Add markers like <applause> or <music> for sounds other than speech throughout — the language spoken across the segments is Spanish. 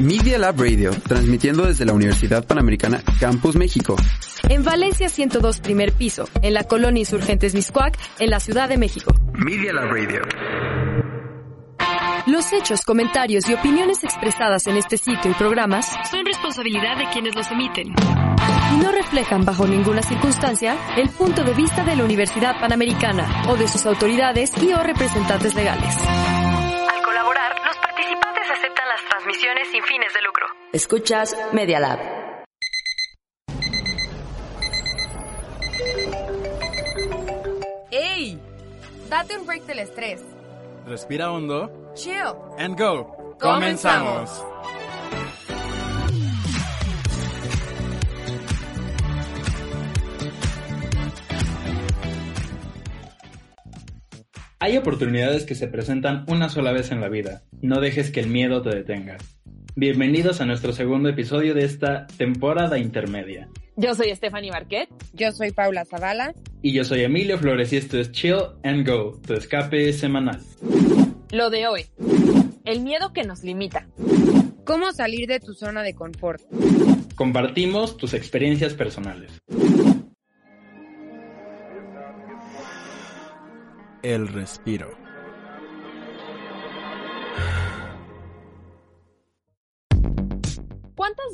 Media Lab Radio, transmitiendo desde la Universidad Panamericana Campus México. En Valencia 102 primer piso, en la colonia Insurgentes Miscuac, en la Ciudad de México. Media Lab Radio. Los hechos, comentarios y opiniones expresadas en este sitio y programas son responsabilidad de quienes los emiten y no reflejan bajo ninguna circunstancia el punto de vista de la Universidad Panamericana o de sus autoridades y o representantes legales. Sin fines de lucro. Escuchas Media Lab. ¡Ey! Date un break del estrés. Respira hondo. Chill. And go. Comenzamos. Hay oportunidades que se presentan una sola vez en la vida. No dejes que el miedo te detenga. Bienvenidos a nuestro segundo episodio de esta temporada intermedia. Yo soy Stephanie Marquet. Yo soy Paula Zavala. Y yo soy Emilio Flores y esto es Chill and Go, tu escape semanal. Lo de hoy. El miedo que nos limita. ¿Cómo salir de tu zona de confort? Compartimos tus experiencias personales. El respiro.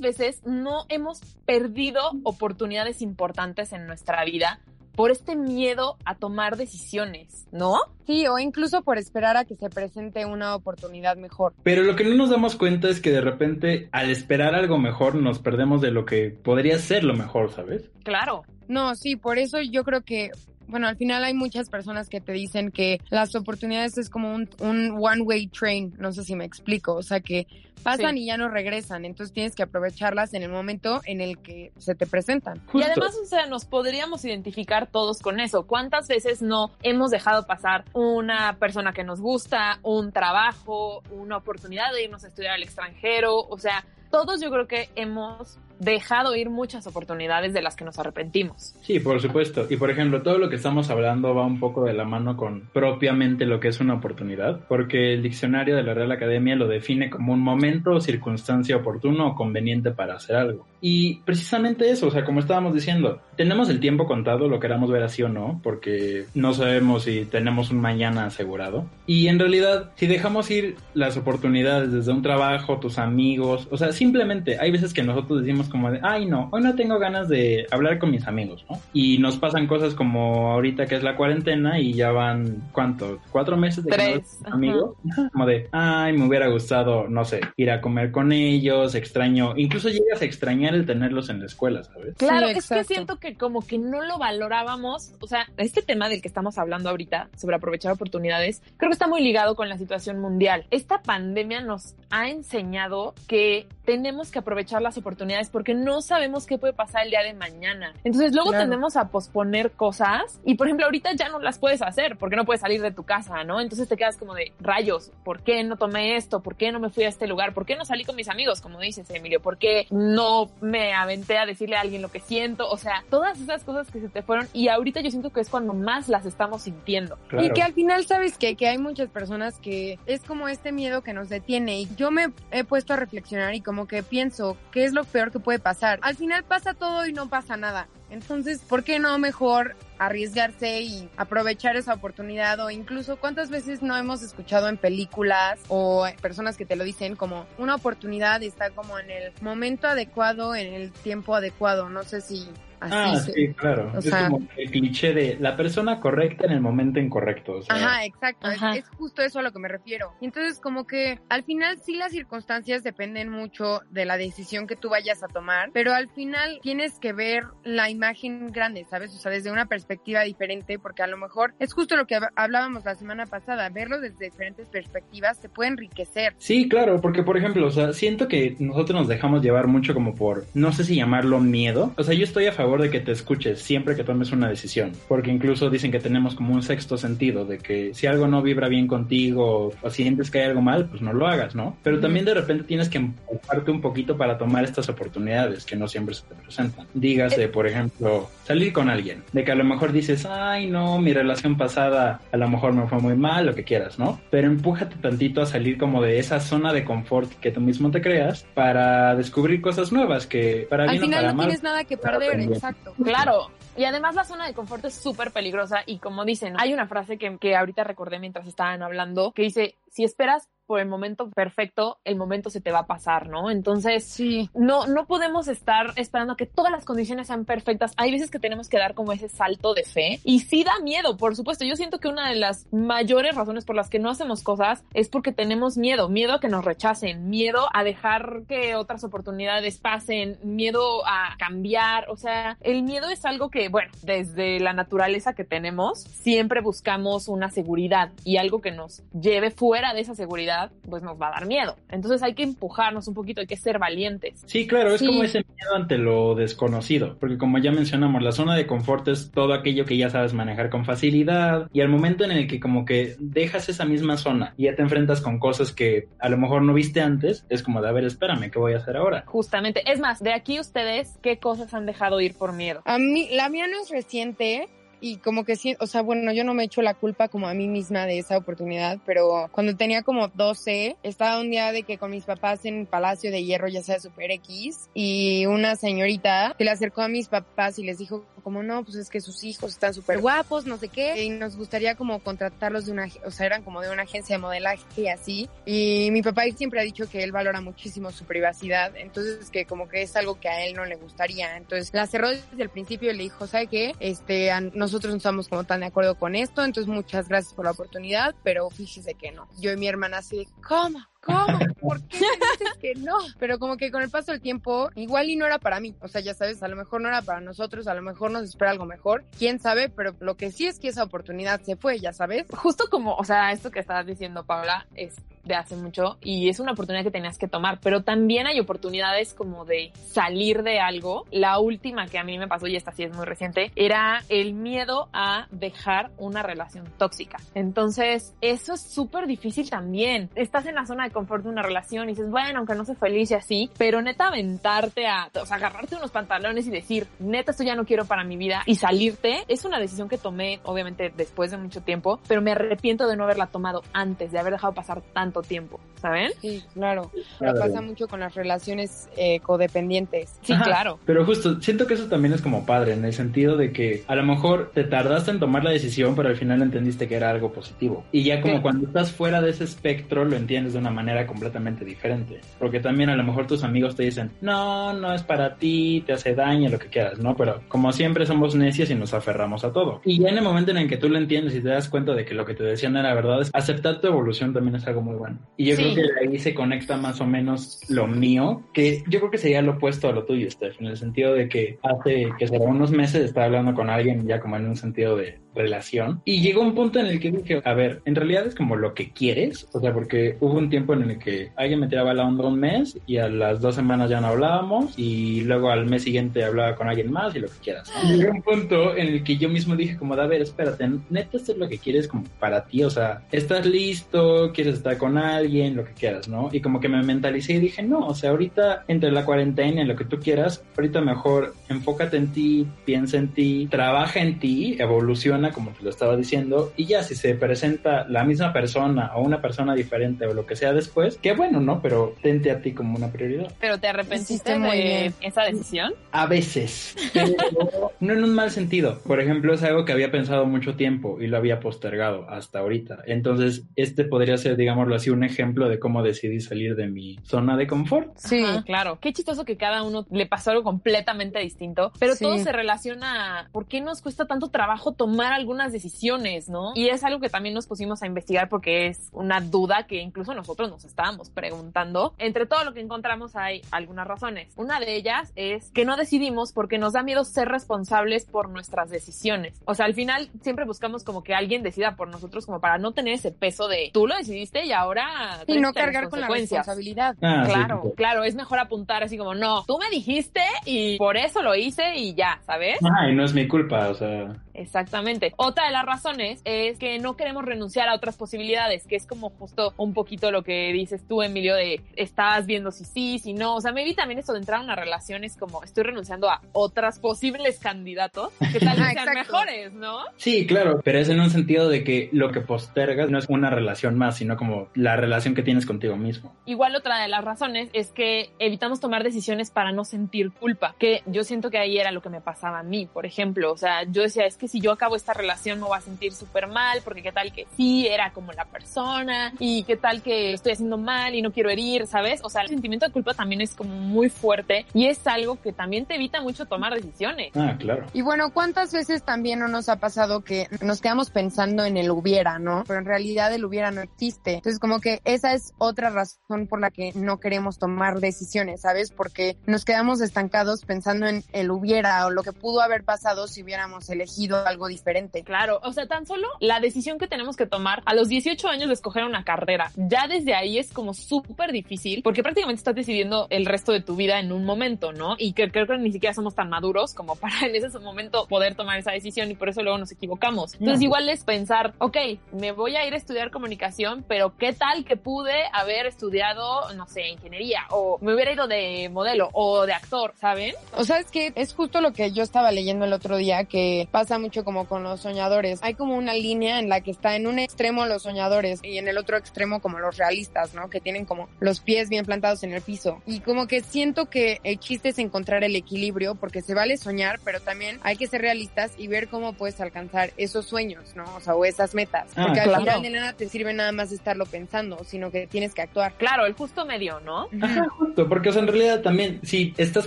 Veces no hemos perdido oportunidades importantes en nuestra vida por este miedo a tomar decisiones, ¿no? Sí, o incluso por esperar a que se presente una oportunidad mejor. Pero lo que no nos damos cuenta es que de repente al esperar algo mejor nos perdemos de lo que podría ser lo mejor, ¿sabes? Claro. No, sí, por eso yo creo que bueno, al final hay muchas personas que te dicen que las oportunidades es como un, un one-way train, no sé si me explico, o sea que pasan Sí. y ya no regresan, entonces tienes que aprovecharlas en el momento en el que se te presentan. Y además, o sea, nos podríamos identificar todos con eso. ¿Cuántas veces no hemos dejado pasar una persona que nos gusta, un trabajo, una oportunidad de irnos a estudiar al extranjero? O sea, todos yo creo que hemos dejado ir muchas oportunidades de las que nos arrepentimos. Sí, por supuesto. Y por ejemplo, todo lo que estamos hablando va un poco de la mano con propiamente lo que es una oportunidad, porque el diccionario de la Real Academia lo define como un momento o circunstancia oportuno o conveniente para hacer algo. Y precisamente eso, o sea, como estábamos diciendo, tenemos el tiempo contado, lo queramos ver así o no, porque no sabemos si tenemos un mañana asegurado. Y en realidad, si dejamos ir las oportunidades desde un trabajo, tus amigos, o sea, simplemente hay veces que nosotros decimos como de, ay no, hoy no tengo ganas de hablar con mis amigos, ¿no? Y nos pasan cosas como ahorita que es la cuarentena y ya van, ¿cuánto? ¿Cuatro meses de que no Tres, tus amigos? <laughs> Como de, ay, me hubiera gustado, no sé, ir a comer con ellos, extraño, incluso llegas a extrañar el tenerlos en la escuela, ¿sabes? Claro, Sí, es que siento que como que no lo valorábamos, o sea, este tema del que estamos hablando ahorita sobre aprovechar oportunidades, creo que está muy ligado con la situación mundial. Esta pandemia nos ha enseñado que tenemos que aprovechar las oportunidades porque no sabemos qué puede pasar el día de mañana. Entonces luego Claro. tendemos a posponer cosas y por ejemplo ahorita ya no las puedes hacer porque no puedes salir de tu casa, ¿no? Entonces te quedas como de rayos, ¿por qué no tomé esto? ¿Por qué no me fui a este lugar? ¿Por qué no salí con mis amigos? Como dices, Emilio, ¿por qué no me aventé a decirle a alguien lo que siento? O sea, todas esas cosas que se te fueron y ahorita yo siento que es cuando más las estamos sintiendo. Y que al final, ¿sabes qué? Que hay muchas personas que es como este miedo que nos detiene. Y yo me he puesto a reflexionar y como que pienso, ¿qué es lo peor que puede pasar? Al final pasa todo y no pasa nada. Entonces, ¿por qué no mejor arriesgarse y aprovechar esa oportunidad? O incluso, ¿cuántas veces no hemos escuchado en películas o personas que te lo dicen como una oportunidad está como en el momento adecuado, en el tiempo adecuado? No sé si así Ah, se- sí, claro. o es sea- como el cliché de la persona correcta en el momento incorrecto. O sea, Ajá, exacto. es- Ajá. Es, justo eso a lo que me refiero. Entonces, como que al final sí las circunstancias dependen mucho de la decisión que tú vayas a tomar, pero al final tienes que ver la imagen grande, ¿sabes? O sea, desde una perspectiva diferente, porque a lo mejor es justo lo que hab- hablábamos la semana pasada, verlo desde diferentes perspectivas te puede enriquecer. Sí, claro, porque por ejemplo, o sea, siento que nosotros nos dejamos llevar mucho como por, no sé si llamarlo miedo. O sea, yo estoy a favor de que te escuches siempre que tomes una decisión, porque incluso dicen que tenemos como un sexto sentido de que si algo no vibra bien contigo o sientes que hay algo mal, pues no lo hagas, ¿no? Pero también de repente tienes que empujarte un poquito para tomar estas oportunidades que no siempre se te presentan. Dígase, por ejemplo, salir con alguien, de que a lo mejor dices, ay, no, mi relación pasada a lo mejor me fue muy mal, lo que quieras, ¿no? Pero empújate tantito a salir como de esa zona de confort que tú mismo te creas para descubrir cosas nuevas que para Al bien o final para no mal, tienes nada que perder. Exacto. Claro. Y además la zona de confort es súper peligrosa y como dicen, hay una frase que, que ahorita recordé mientras estaban hablando que dice, si esperas por el momento perfecto, el momento se te va a pasar, ¿no? Entonces, Sí. no, no podemos estar esperando que todas las condiciones sean perfectas. Hay veces que tenemos que dar como ese salto de fe y sí da miedo, por supuesto. Yo siento que una de las mayores razones por las que no hacemos cosas es porque tenemos miedo, miedo a que nos rechacen, miedo a dejar que otras oportunidades pasen, miedo a cambiar. O sea, el miedo es algo que, bueno, desde la naturaleza que tenemos, siempre buscamos una seguridad y algo que nos lleve fuera de esa seguridad, pues nos va a dar miedo. Entonces hay que empujarnos un poquito, hay que ser valientes. Sí, claro, es Sí. como ese miedo ante lo desconocido, porque como ya mencionamos, la zona de confort es todo aquello que ya sabes manejar con facilidad y al momento en el que como que dejas esa misma zona y ya te enfrentas con cosas que a lo mejor no viste antes, es como de, a ver, espérame, ¿qué voy a hacer ahora? Justamente. Es más, de aquí ustedes, ¿qué cosas han dejado ir por miedo? A mí, la mía no es reciente y como que sí, o sea, bueno, yo no me echo la culpa como a mí misma de esa oportunidad, pero cuando tenía como 12, estaba un día de que con mis papás en Palacio de Hierro, ya sea Super X, y una señorita se le acercó a mis papás y les dijo como, no, pues es que sus hijos están súper guapos, no sé qué, y nos gustaría como contratarlos de una, o sea, eran como de una agencia de modelaje y así, y mi papá siempre ha dicho que él valora muchísimo su privacidad, entonces que como que es algo que a él no le gustaría, entonces la cerró desde el principio y le dijo, ¿sabe qué? Este, a- nosotros no estamos como tan de acuerdo con esto, entonces muchas gracias por la oportunidad, pero fíjese que no. Yo y mi hermana así de, ¿cómo? ¿Cómo? ¿Por qué dices que no? Pero como que con el paso del tiempo, igual y no era para mí. O sea, ya sabes, a lo mejor no era para nosotros, a lo mejor nos espera algo mejor. Quién sabe, pero lo que sí es que esa oportunidad se fue, ya sabes. Justo como, o sea, esto que estabas diciendo, Paula, es de hace mucho y es una oportunidad que tenías que tomar, pero también hay oportunidades como de salir de algo. La última que a mí me pasó, y esta sí es muy reciente, era el miedo a dejar una relación tóxica. Entonces, eso es súper difícil también. Estás en la zona de confort de una relación y dices, bueno, aunque no sea feliz y así, pero neta aventarte a, o sea, agarrarte unos pantalones y decir, neta, esto ya no quiero para mi vida y salirte, es una decisión que tomé, obviamente, después de mucho tiempo, pero me arrepiento de no haberla tomado antes, de haber dejado pasar tanto tiempo, ¿saben? Sí, claro. Claro. Pero pasa mucho con las relaciones eh, codependientes. Sí, Ajá. claro. Pero justo, siento que eso también es como padre, en el sentido de que a lo mejor te tardaste en tomar la decisión, pero al final entendiste que era algo positivo. Y ya como Sí. cuando estás fuera de ese espectro, lo entiendes de una manera completamente diferente. Porque también a lo mejor tus amigos te dicen, no, no es para ti, te hace daño, lo que quieras, ¿no? Pero como siempre somos necios y nos aferramos a todo. Y ya en el momento en el que tú lo entiendes y te das cuenta de que lo que te decían era verdad, es aceptar tu evolución también es algo muy bueno. Y yo Sí. creo que de ahí se conecta más o menos lo mío, que yo creo que sería lo opuesto a lo tuyo, Steph, en el sentido de que hace que será unos meses estaba hablando con alguien ya como en un sentido de relación y llegó un punto en el que dije, a ver, en realidad es como lo que quieres, o sea, porque hubo un tiempo en el que alguien me tiraba la onda un mes y a las dos semanas ya no hablábamos y luego al mes siguiente hablaba con alguien más y lo que quieras. Y llegó un punto en el que yo mismo dije como, a ver, espérate, neta esto es lo que quieres como para ti, o sea, estás listo, quieres estar con alguien, lo que quieras, ¿no? Y como que me mentalicé y dije, no, o sea, ahorita entre la cuarentena y lo que tú quieras, ahorita mejor enfócate en ti, piensa en ti, trabaja en ti, evoluciona como te lo estaba diciendo y ya si se presenta la misma persona o una persona diferente o lo que sea después, qué bueno, ¿no? Pero tente a ti como una prioridad. Pero te arrepentiste de esa decisión. A veces, pero <laughs> no en un mal sentido. Por ejemplo, es algo que había pensado mucho tiempo y lo había postergado hasta ahorita. Entonces, este podría ser, digámoslo así, un ejemplo de cómo decidí salir de mi zona de confort. Sí. Ajá, claro. Qué chistoso que cada uno le pasó algo completamente distinto, pero Sí. todo se relaciona a por qué nos cuesta tanto trabajo tomar algunas decisiones, ¿no? Y es algo que también nos pusimos a investigar porque es una duda que incluso nosotros nos estábamos preguntando. Entre todo lo que encontramos hay algunas razones. Una de ellas es que no decidimos porque nos da miedo ser responsables por nuestras decisiones. O sea, al final siempre buscamos como que alguien decida por nosotros como para no tener ese peso de tú lo decidiste y ahora Y no cargar con la consecuencias". responsabilidad. Ah, Claro, sí. claro, es mejor apuntar así como, no, tú me dijiste y por eso lo hice y ya, ¿sabes? Ajá, y no es mi culpa, o sea. Exactamente. Otra de las razones es que no queremos renunciar a otras posibilidades, que es como justo un poquito lo que dices tú, Emilio, de estás viendo si sí, si no. O sea, maybe también esto de entrar a una relación es como estoy renunciando a otras posibles candidatos que tal vez sean mejores, ¿no? Sí, claro, pero es en un sentido de que lo que postergas no es una relación más, sino como la relación que tienes contigo mismo. Igual otra de las razones es que evitamos tomar decisiones para no sentir culpa, que yo siento que ahí era lo que me pasaba a mí, por ejemplo. O sea, yo decía, es que si yo acabo esta relación me voy a sentir súper mal, porque qué tal que sí, era como la persona, y qué tal que estoy haciendo mal y no quiero herir, ¿sabes? O sea, el sentimiento de culpa también es como muy fuerte y es algo que también te evita mucho tomar decisiones. Ah, claro. Y bueno, ¿cuántas veces también no nos ha pasado que nos quedamos pensando en el hubiera, ¿no? Pero en realidad el hubiera no existe. Entonces, como que esa es otra razón por la que no queremos tomar decisiones, ¿sabes? Porque nos quedamos estancados pensando en el hubiera o lo que pudo haber pasado si hubiéramos elegido algo diferente. Claro, o sea, tan solo la decisión que tenemos que tomar a los 18 años de escoger una carrera, ya desde ahí es como súper difícil porque prácticamente estás decidiendo el resto de tu vida en un momento, ¿no? Y que creo que ni siquiera somos tan maduros como <laughs> para en ese momento poder tomar esa decisión y por eso luego nos equivocamos. Entonces, igual es pensar, ok, me voy a ir a estudiar comunicación, pero ¿qué tal que pude haber estudiado, no sé, ingeniería o me hubiera ido de modelo o de actor, ¿saben? O sea, es que es justo lo que yo estaba leyendo el otro día que pasa mucho como con los soñadores. Hay como una línea en la que está en un extremo los soñadores y en el otro extremo como los realistas, ¿no? Que tienen como los pies bien plantados en el piso. Y como que siento que el chiste es encontrar el equilibrio porque se vale soñar, pero también hay que ser realistas y ver cómo puedes alcanzar esos sueños, ¿no? O sea, o esas metas. Ah, porque claro. al final de nada te sirve nada más estarlo pensando, sino que tienes que actuar. Claro, el justo medio, ¿no? Ajá, justo, porque o sea, en realidad también, si estás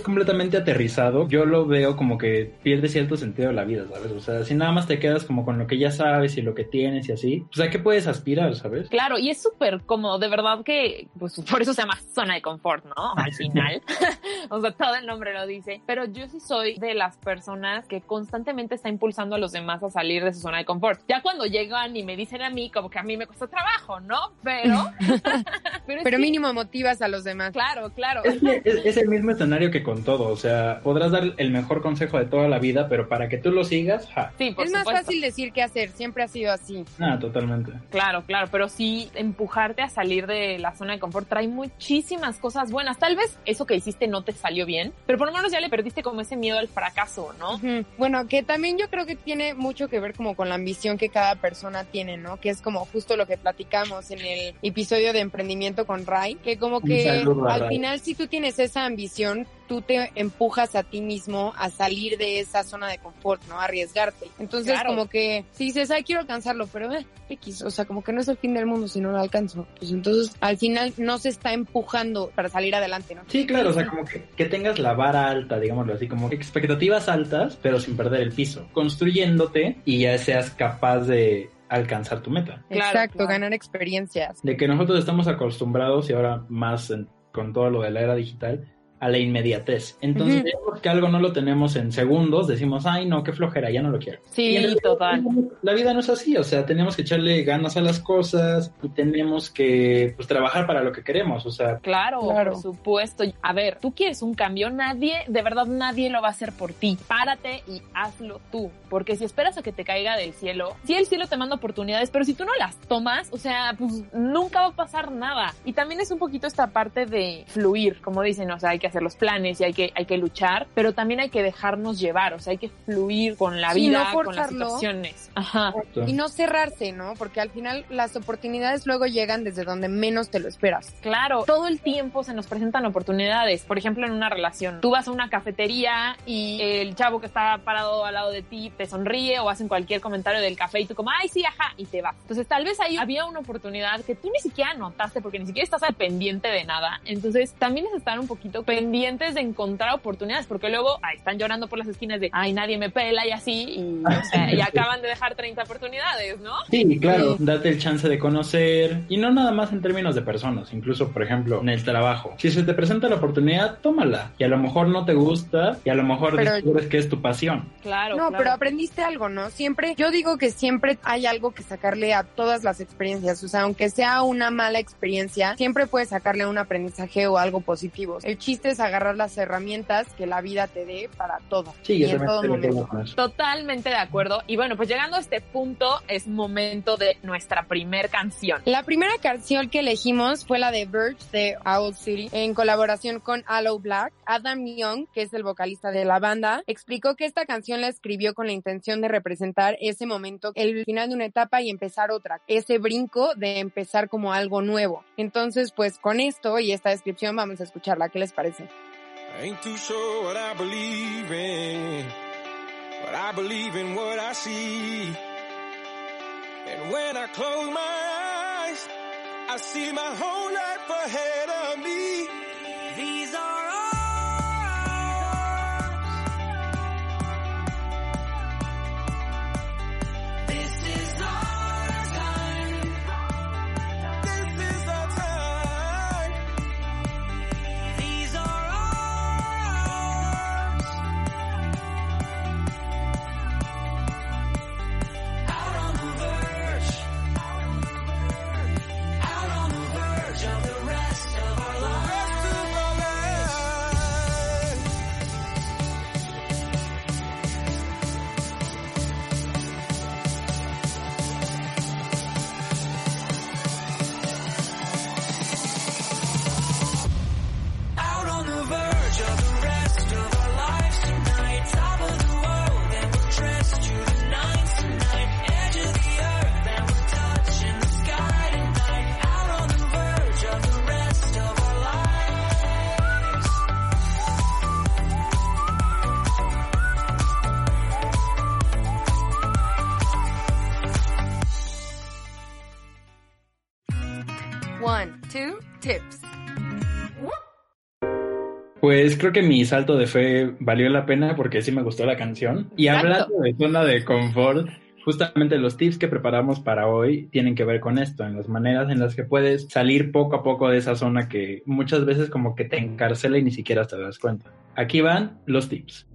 completamente aterrizado, yo lo veo como que pierde cierto sentido de la vida, ¿sabes? O sea, si nada más te quedas como con lo que ya sabes y lo que tienes y así, pues a qué puedes aspirar, ¿sabes? Claro, y es súper cómodo, de verdad que, pues por eso se llama zona de confort, ¿no? Al final. <laughs> o sea, todo el nombre lo dice. Pero yo sí soy de las personas que constantemente está impulsando a los demás a salir de su zona de confort. Ya cuando llegan y me dicen a mí, como que a mí me cuesta trabajo, ¿no? Pero. <laughs> <laughs> pero, que- mínimo motivas a los demás. Claro, claro. Es, que es- es el mismo escenario que con todo, o sea, podrás dar el mejor consejo de toda la vida, pero para que tú lo sigas, ja. Sí, por es más fácil decir que hacer, siempre ha sido así. Ah, totalmente. Claro, claro, pero sí empujarte a salir de la zona de confort trae muchísimas cosas buenas. Tal vez eso que hiciste no te salió bien, pero por lo menos ya le perdiste como ese miedo al fracaso, ¿no? Bueno, que también yo creo que tiene mucho que ver como con la ambición que cada persona tiene, ¿no? Que es como justo lo que platicamos en el episodio de emprendimiento con Ray, que como que saludo al Ray. final si tú tienes esa ambición, tú te empujas a ti mismo a salir de esa zona de confort, ¿no? A arriesgarte. Entonces Claro. como que si dices, ay, quiero alcanzarlo, pero eh, X, o sea, como que no es el fin del mundo si no lo alcanzo. Pues entonces al final no se está empujando para salir adelante, ¿no? Sí, claro, o sea, como que, que tengas la vara alta, digámoslo así, como que expectativas altas, pero sin perder el piso, construyéndote y ya seas capaz de alcanzar tu meta. Claro, Exacto, claro. ganar experiencias. De que nosotros estamos acostumbrados y ahora más en- con todo lo de la era digital a la inmediatez. Entonces, ya porque algo no lo tenemos en segundos, decimos, ay, no, qué flojera, ya no lo quiero. Sí, realidad, total. La vida no es así, o sea, tenemos que echarle ganas a las cosas y tenemos que pues, trabajar para lo que queremos, o sea, Claro, Claro. por supuesto. A ver, tú quieres un cambio, nadie, de verdad nadie lo va a hacer por ti. Párate y hazlo tú. Porque si esperas a que te caiga del cielo, sí el cielo te manda oportunidades, pero si tú no las tomas, o sea, pues nunca va a pasar nada. Y también es un poquito esta parte de fluir, como dicen, o sea, hay que hacer los planes y hay que, hay que luchar, pero también hay que dejarnos llevar, o sea, hay que fluir con la vida, no con las situaciones. Ajá. Y no cerrarse, ¿no? Porque al final las oportunidades luego llegan desde donde menos te lo esperas. Claro, todo el tiempo se nos presentan oportunidades. Por ejemplo, en una relación, tú vas a una cafetería y el chavo que está parado al lado de ti te sonríe o hacen cualquier comentario del café y tú como, ay, sí, ajá, y te vas. Entonces, tal vez ahí había una oportunidad que tú ni siquiera notaste porque ni siquiera estás al pendiente de nada. Entonces, también es estar un poquito pendientes de encontrar oportunidades porque luego ahí están llorando por las esquinas de, ay, nadie me pela y así, y, o sea, y acaban de dejar 30 oportunidades, ¿no? Sí, claro, Sí. date el chance de conocer y no nada más en términos de personas, incluso por ejemplo en el trabajo. Si se te presenta la oportunidad, tómala y a lo mejor no te gusta y a lo mejor Pero- descubres que es tu pasión. Claro. No, claro. pero aprendiste algo, ¿no? Siempre, yo digo que siempre hay algo que sacarle a todas las experiencias. O sea, aunque sea una mala experiencia, siempre puedes sacarle un aprendizaje o algo positivo. El chiste chiste es agarrar las herramientas que la vida te dé para todo. Sí, y en todo momento. Totalmente de acuerdo. Y bueno, pues llegando a este punto es momento de nuestra primer canción. La primera canción que elegimos fue la de Verge de Owl City en colaboración con Aloe Black. Adam Young, que es el vocalista de la banda, explicó que esta canción la escribió con la intención de representar ese momento, el final de una etapa y empezar otra, ese brinco de empezar como algo nuevo. Entonces, pues con esto y esta descripción vamos a escucharla. ¿Qué les parece? I ain't too sure what I believe in, but I believe in what I see. And when I close my eyes, I see my whole life ahead Pues creo que mi salto de fe valió la pena porque sí me gustó la canción. Y Exacto. hablando de zona de confort, justamente los tips que preparamos para hoy tienen que ver con esto, en las maneras en las que puedes salir poco a poco de esa zona que muchas veces como que te encarcela y ni siquiera te das cuenta. Aquí van los tips.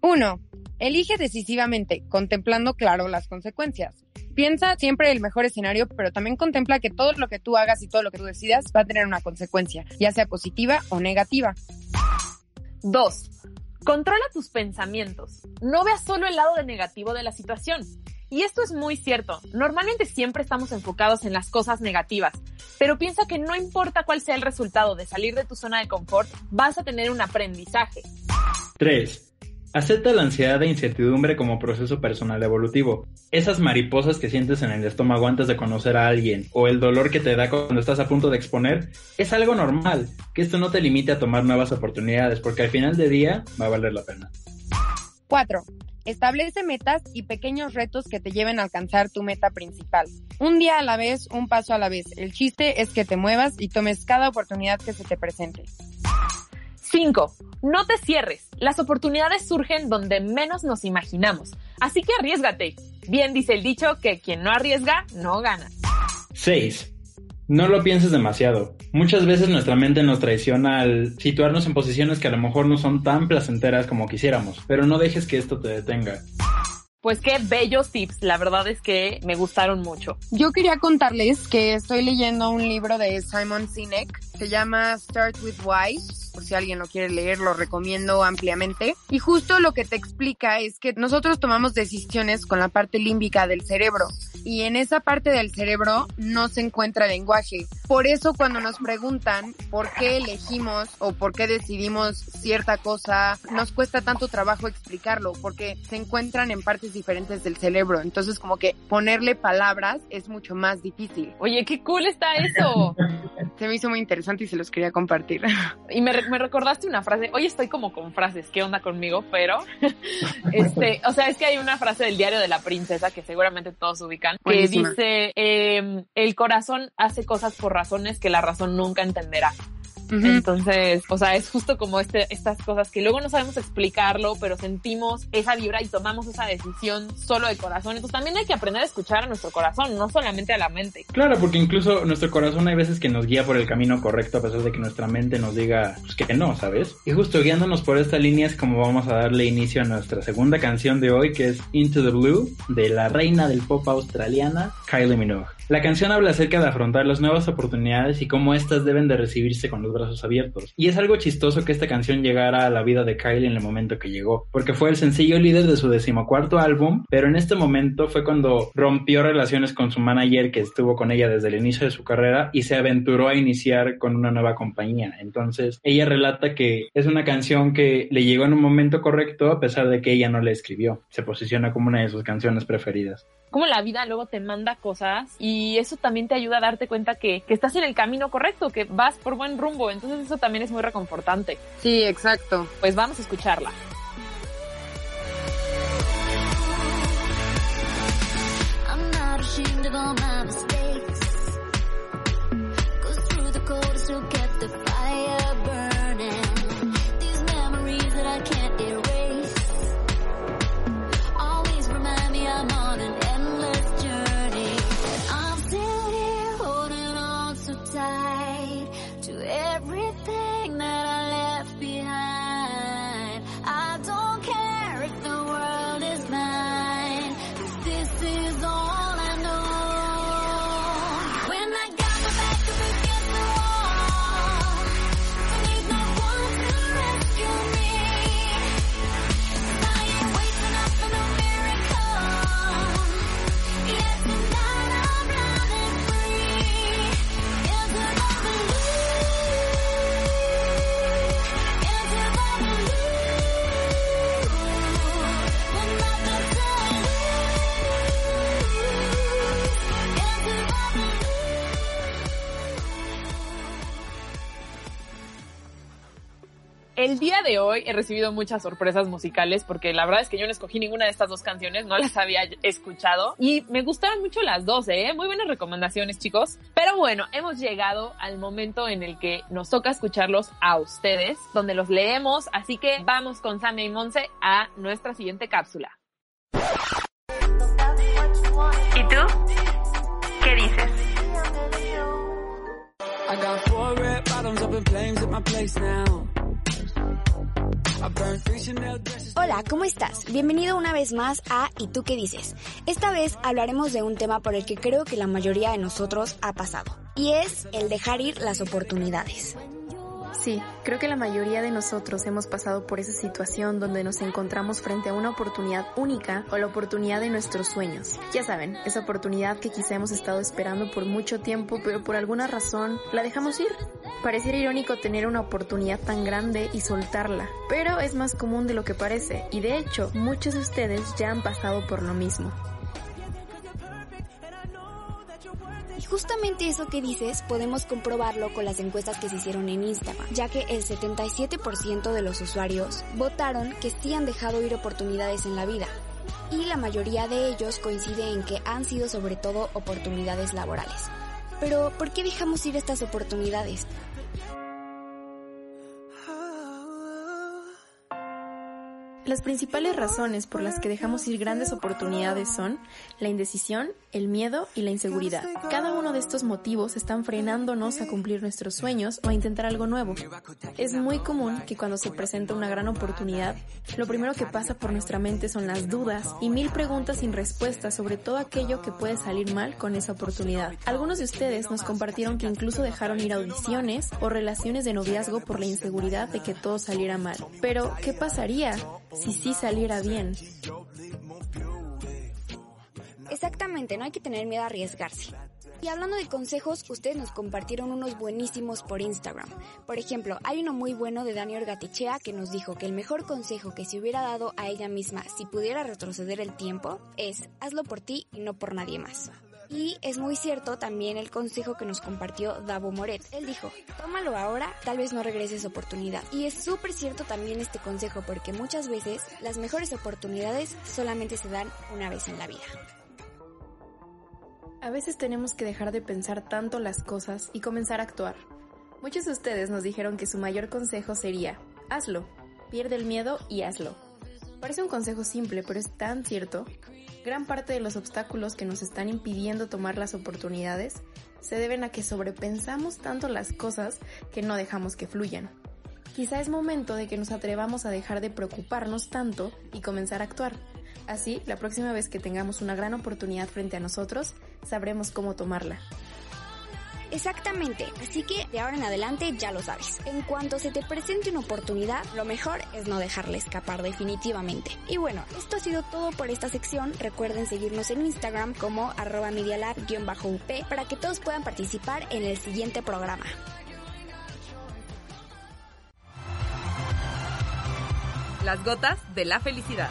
1. Elige decisivamente, contemplando claro las consecuencias. Piensa siempre el mejor escenario, pero también contempla que todo lo que tú hagas y todo lo que tú decidas va a tener una consecuencia, ya sea positiva o negativa. Dos, controla tus pensamientos. No veas solo el lado de negativo de la situación. Y esto es muy cierto. Normalmente siempre estamos enfocados en las cosas negativas, pero piensa que no importa cuál sea el resultado de salir de tu zona de confort, vas a tener un aprendizaje. 3. Acepta la ansiedad e incertidumbre como proceso personal evolutivo. Esas mariposas que sientes en el estómago antes de conocer a alguien o el dolor que te da cuando estás a punto de exponer es algo normal. Que esto no te limite a tomar nuevas oportunidades porque al final del día va a valer la pena. 4. Establece metas y pequeños retos que te lleven a alcanzar tu meta principal. Un día a la vez, un paso a la vez. El chiste es que te muevas y tomes cada oportunidad que se te presente. 5. No te cierres. Las oportunidades surgen donde menos nos imaginamos. Así que arriesgate. Bien dice el dicho que quien no arriesga, no gana. 6. No lo pienses demasiado. Muchas veces nuestra mente nos traiciona al situarnos en posiciones que a lo mejor no son tan placenteras como quisiéramos, pero no dejes que esto te detenga. Pues qué bellos tips. La verdad es que me gustaron mucho. Yo quería contarles que estoy leyendo un libro de Simon Sinek, se llama Start with Why, por si alguien lo quiere leer, lo recomiendo ampliamente. Y justo lo que te explica es que nosotros tomamos decisiones con la parte límbica del cerebro y en esa parte del cerebro no se encuentra lenguaje. Por eso cuando nos preguntan por qué elegimos o por qué decidimos cierta cosa, nos cuesta tanto trabajo explicarlo porque se encuentran en partes diferentes del cerebro. Entonces como que ponerle palabras es mucho más difícil. Oye, qué cool está eso. Se me hizo muy interesante y se los quería compartir. Y me, me recordaste una frase. Hoy estoy como con frases. ¿Qué onda conmigo? Pero, <laughs> este, o sea, es que hay una frase del diario de la princesa que seguramente todos ubican, que Buenísima. dice, eh, el corazón hace cosas por razones que la razón nunca entenderá. Entonces, o sea, es justo como este, estas cosas que luego no sabemos explicarlo, pero sentimos esa vibra y tomamos esa decisión solo de corazón. Entonces también hay que aprender a escuchar a nuestro corazón, no solamente a la mente. Claro, porque incluso nuestro corazón hay veces que nos guía por el camino correcto a pesar de que nuestra mente nos diga pues, que no, ¿sabes? Y justo guiándonos por esta línea es como vamos a darle inicio a nuestra segunda canción de hoy que es Into the Blue de la reina del pop australiana Kylie Minogue. La canción habla acerca de afrontar las nuevas oportunidades y cómo éstas deben de recibirse con los brazos abiertos. Y es algo chistoso que esta canción llegara a la vida de Kylie en el momento que llegó, porque fue el sencillo líder de su decimocuarto álbum, pero en este momento fue cuando rompió relaciones con su manager que estuvo con ella desde el inicio de su carrera y se aventuró a iniciar con una nueva compañía. Entonces, ella relata que es una canción que le llegó en un momento correcto a pesar de que ella no la escribió. Se posiciona como una de sus canciones preferidas como la vida luego te manda cosas y eso también te ayuda a darte cuenta que, que, estás en el camino correcto, que vas por buen rumbo. Entonces eso también es muy reconfortante. Sí, exacto. Pues vamos a escucharla. I'm not El día de hoy he recibido muchas sorpresas musicales porque la verdad es que yo no escogí ninguna de estas dos canciones, no las había escuchado y me gustaron mucho las dos, ¿eh? Muy buenas recomendaciones, chicos. Pero bueno, hemos llegado al momento en el que nos toca escucharlos a ustedes, donde los leemos, así que vamos con Samia y Monse a nuestra siguiente cápsula. ¿Y tú? ¿Qué dices? I got four red bottoms up in flames at my place now. Hola, ¿cómo estás? Bienvenido una vez más a ¿Y tú qué dices? Esta vez hablaremos de un tema por el que creo que la mayoría de nosotros ha pasado, y es el dejar ir las oportunidades. Sí, creo que la mayoría de nosotros hemos pasado por esa situación donde nos encontramos frente a una oportunidad única o la oportunidad de nuestros sueños. Ya saben, esa oportunidad que quizá hemos estado esperando por mucho tiempo, pero por alguna razón la dejamos ir. Pareciera irónico tener una oportunidad tan grande y soltarla, pero es más común de lo que parece, y de hecho, muchos de ustedes ya han pasado por lo mismo. Y justamente eso que dices podemos comprobarlo con las encuestas que se hicieron en Instagram, ya que el 77% de los usuarios votaron que sí han dejado ir oportunidades en la vida. Y la mayoría de ellos coincide en que han sido sobre todo oportunidades laborales. Pero, ¿por qué dejamos ir estas oportunidades? Las principales razones por las que dejamos ir grandes oportunidades son la indecisión, el miedo y la inseguridad. Cada uno de estos motivos están frenándonos a cumplir nuestros sueños o a intentar algo nuevo. Es muy común que cuando se presenta una gran oportunidad, lo primero que pasa por nuestra mente son las dudas y mil preguntas sin respuesta sobre todo aquello que puede salir mal con esa oportunidad. Algunos de ustedes nos compartieron que incluso dejaron ir audiciones o relaciones de noviazgo por la inseguridad de que todo saliera mal. Pero, ¿qué pasaría si sí saliera bien? Exactamente, no hay que tener miedo a arriesgarse. Y hablando de consejos, ustedes nos compartieron unos buenísimos por Instagram. Por ejemplo, hay uno muy bueno de Dani Orgatichea que nos dijo que el mejor consejo que se hubiera dado a ella misma si pudiera retroceder el tiempo es hazlo por ti y no por nadie más. Y es muy cierto también el consejo que nos compartió Davo Moret. Él dijo, tómalo ahora, tal vez no regreses oportunidad. Y es súper cierto también este consejo porque muchas veces las mejores oportunidades solamente se dan una vez en la vida. A veces tenemos que dejar de pensar tanto las cosas y comenzar a actuar. Muchos de ustedes nos dijeron que su mayor consejo sería, hazlo, pierde el miedo y hazlo. Parece un consejo simple, pero es tan cierto. Gran parte de los obstáculos que nos están impidiendo tomar las oportunidades se deben a que sobrepensamos tanto las cosas que no dejamos que fluyan. Quizá es momento de que nos atrevamos a dejar de preocuparnos tanto y comenzar a actuar. Así, la próxima vez que tengamos una gran oportunidad frente a nosotros, sabremos cómo tomarla. Exactamente, así que de ahora en adelante ya lo sabes. En cuanto se te presente una oportunidad, lo mejor es no dejarla escapar definitivamente. Y bueno, esto ha sido todo por esta sección. Recuerden seguirnos en Instagram como arroba medialab-up para que todos puedan participar en el siguiente programa. Las gotas de la felicidad.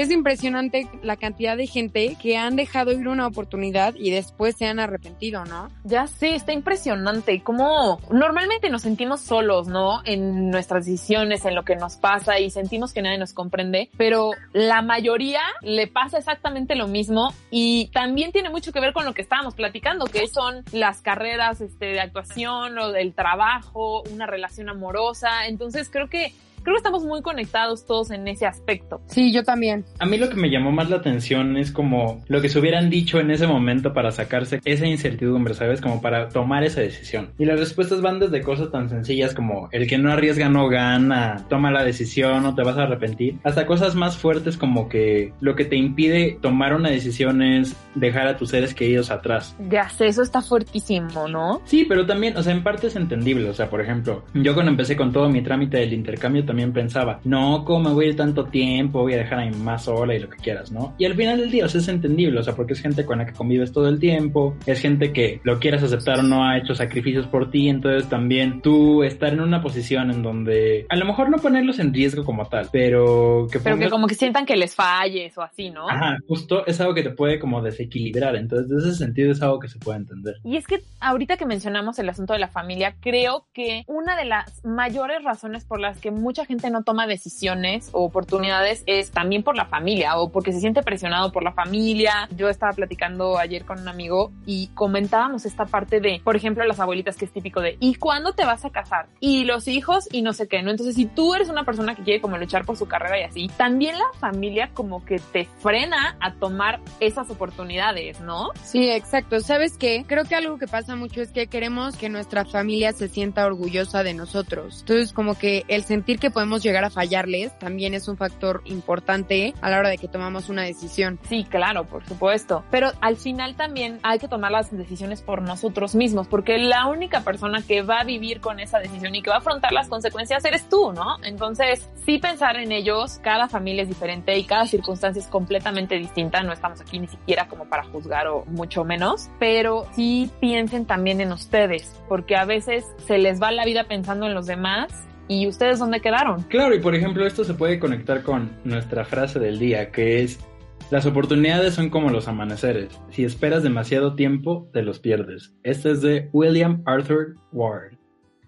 Es impresionante la cantidad de gente que han dejado ir una oportunidad y después se han arrepentido, ¿no? Ya sé, está impresionante. Como normalmente nos sentimos solos, ¿no? En nuestras decisiones, en lo que nos pasa y sentimos que nadie nos comprende, pero la mayoría le pasa exactamente lo mismo y también tiene mucho que ver con lo que estábamos platicando, que son las carreras este, de actuación o del trabajo, una relación amorosa. Entonces creo que creo que estamos muy conectados todos en ese aspecto. Sí, yo también. A mí lo que me llamó más la atención es como lo que se hubieran dicho en ese momento para sacarse esa incertidumbre, ¿sabes? Como para tomar esa decisión. Y las respuestas van desde cosas tan sencillas como el que no arriesga no gana, toma la decisión o te vas a arrepentir, hasta cosas más fuertes como que lo que te impide tomar una decisión es dejar a tus seres queridos atrás. Ya sé, eso está fuertísimo, ¿no? Sí, pero también, o sea, en parte es entendible. O sea, por ejemplo, yo cuando empecé con todo mi trámite del intercambio también pensaba, no, ¿cómo me voy a ir tanto tiempo? Voy a dejar a mi mamá sola y lo que quieras, ¿no? Y al final del día, o sea, es entendible, o sea, porque es gente con la que convives todo el tiempo, es gente que lo quieras aceptar o no ha hecho sacrificios por ti, entonces también tú estar en una posición en donde a lo mejor no ponerlos en riesgo como tal, pero que Pero que pongas- como que sientan que les falles o así, ¿no? Ajá, justo es algo que te puede como desequilibrar, entonces de ese sentido es algo que se puede entender. Y es que ahorita que mencionamos el asunto de la familia, creo que una de las mayores razones por las que mucha gente no toma decisiones o oportunidades es también por la familia o porque se siente presionado por la familia. Yo estaba platicando ayer con un amigo y comentábamos esta parte de, por ejemplo, las abuelitas que es típico de, ¿y cuándo te vas a casar? Y los hijos y no sé qué, ¿no? Entonces, si tú eres una persona que quiere como luchar por su carrera y así, también la familia como que te frena a tomar esas oportunidades, ¿no? Sí, exacto. ¿Sabes qué? Creo que algo que pasa mucho es que queremos que nuestra familia se sienta orgullosa de nosotros. Entonces, como que el sentir que podemos llegar a fallarles también es un factor importante a la hora de que tomamos una decisión. Sí, claro, por supuesto. Pero al final también hay que tomar las decisiones por nosotros mismos, porque la única persona que va a vivir con esa decisión y que va a afrontar las consecuencias eres tú, ¿no? Entonces, sí pensar en ellos, cada familia es diferente y cada circunstancia es completamente distinta. No estamos aquí ni siquiera como para juzgar o mucho menos, pero sí piensen también en ustedes, porque a veces se les va la vida pensando en los demás y ustedes dónde quedaron. Claro, y por ejemplo, esto se puede conectar con nuestra frase del día, que es, las oportunidades son como los amaneceres. Si esperas demasiado tiempo, te los pierdes. Este es de William Arthur Ward.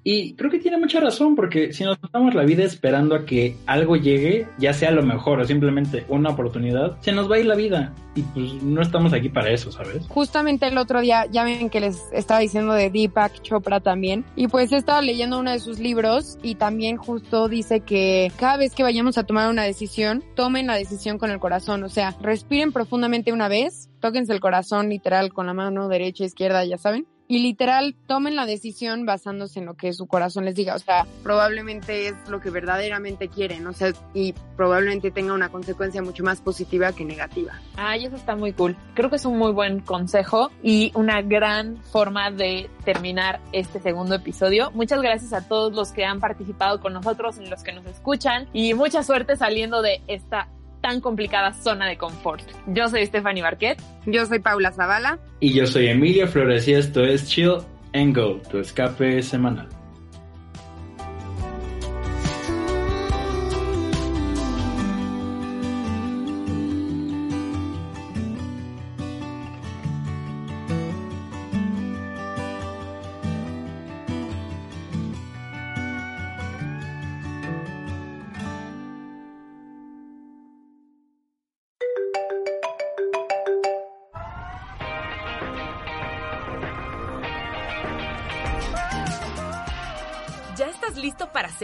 Y creo que tiene mucha razón, porque si nos pasamos la vida esperando a que algo llegue, ya sea lo mejor o simplemente una oportunidad, se nos va a ir la vida. Y pues no estamos aquí para eso, ¿sabes? Justamente el otro día, ya ven que les estaba diciendo de Deepak Chopra también, y pues estaba leyendo uno de sus libros y también justo dice que cada vez que vayamos a tomar una decisión, tomen la decisión con el corazón, o sea, respiren profundamente una vez, tóquense el corazón literal con la mano derecha, izquierda, ya saben, y literal tomen la decisión basándose en lo que su corazón les diga. O sea, probablemente es lo que verdaderamente quieren, o sea, y probablemente tenga una consecuencia mucho más positiva que negativa. Ay, eso está muy cool. Creo que es un muy buen consejo y una gran forma de terminar este segundo episodio. Muchas gracias a todos los que han participado con nosotros, los que nos escuchan y mucha suerte saliendo de esta tan complicada zona de confort. Yo soy Stephanie Barquet. Yo soy Paula Zavala. Y yo soy Emilia Flores y esto es Chill and Go, tu escape semanal.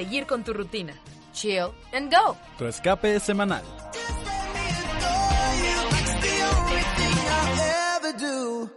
Seguir con tu rutina. Chill and go. Tu escape semanal. ever do.